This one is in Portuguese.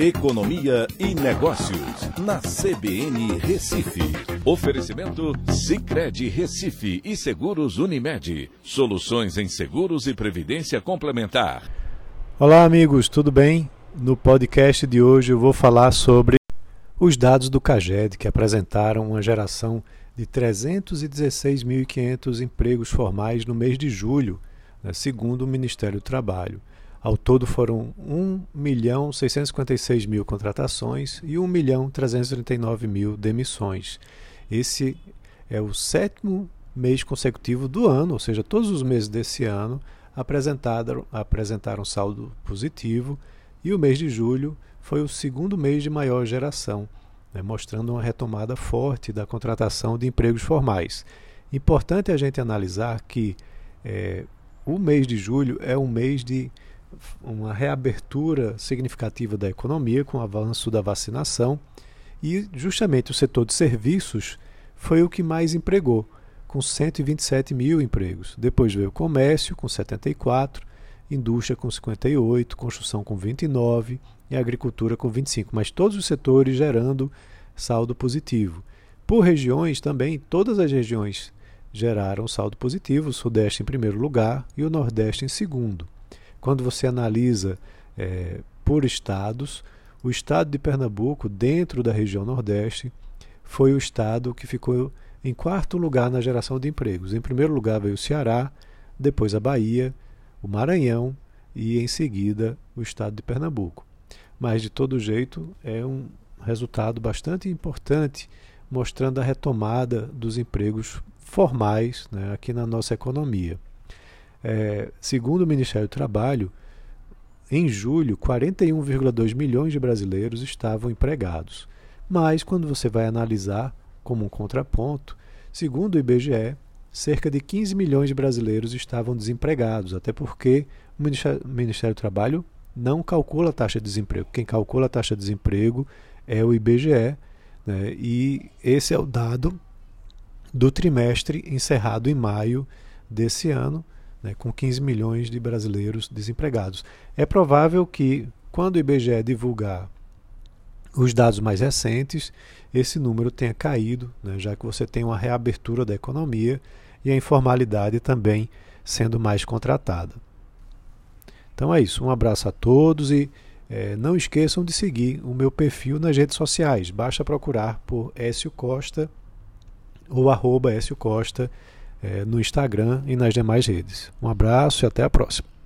Economia e Negócios, na CBN Recife. Oferecimento Cicred Recife e Seguros Unimed. Soluções em seguros e previdência complementar. Olá, amigos, tudo bem? No podcast de hoje eu vou falar sobre os dados do CAGED que apresentaram uma geração de 316.500 empregos formais no mês de julho, né, segundo o Ministério do Trabalho. Ao todo foram 1 milhão 656 mil contratações e 1 milhão 339 mil demissões. Esse é o sétimo mês consecutivo do ano, ou seja, todos os meses desse ano apresentaram, apresentaram saldo positivo e o mês de julho foi o segundo mês de maior geração, né, mostrando uma retomada forte da contratação de empregos formais. Importante a gente analisar que é, o mês de julho é um mês de uma reabertura significativa da economia com o avanço da vacinação e justamente o setor de serviços foi o que mais empregou, com 127 mil empregos. Depois veio o comércio, com 74, indústria com 58, construção com 29 e agricultura com 25, mas todos os setores gerando saldo positivo. Por regiões também, todas as regiões geraram saldo positivo, o Sudeste em primeiro lugar e o Nordeste em segundo. Quando você analisa é, por estados, o estado de Pernambuco, dentro da região Nordeste, foi o estado que ficou em quarto lugar na geração de empregos. Em primeiro lugar veio o Ceará, depois a Bahia, o Maranhão e em seguida o estado de Pernambuco. Mas de todo jeito é um resultado bastante importante, mostrando a retomada dos empregos formais né, aqui na nossa economia. É, segundo o Ministério do Trabalho, em julho, 41,2 milhões de brasileiros estavam empregados. Mas, quando você vai analisar como um contraponto, segundo o IBGE, cerca de 15 milhões de brasileiros estavam desempregados, até porque o Ministério do Trabalho não calcula a taxa de desemprego. Quem calcula a taxa de desemprego é o IBGE, né? e esse é o dado do trimestre encerrado em maio desse ano né, com 15 milhões de brasileiros desempregados. É provável que, quando o IBGE divulgar os dados mais recentes, esse número tenha caído, né, já que você tem uma reabertura da economia e a informalidade também sendo mais contratada. Então é isso, um abraço a todos e é, não esqueçam de seguir o meu perfil nas redes sociais. Basta procurar por Écio Costa ou arroba Écio Costa é, no Instagram e nas demais redes. Um abraço e até a próxima.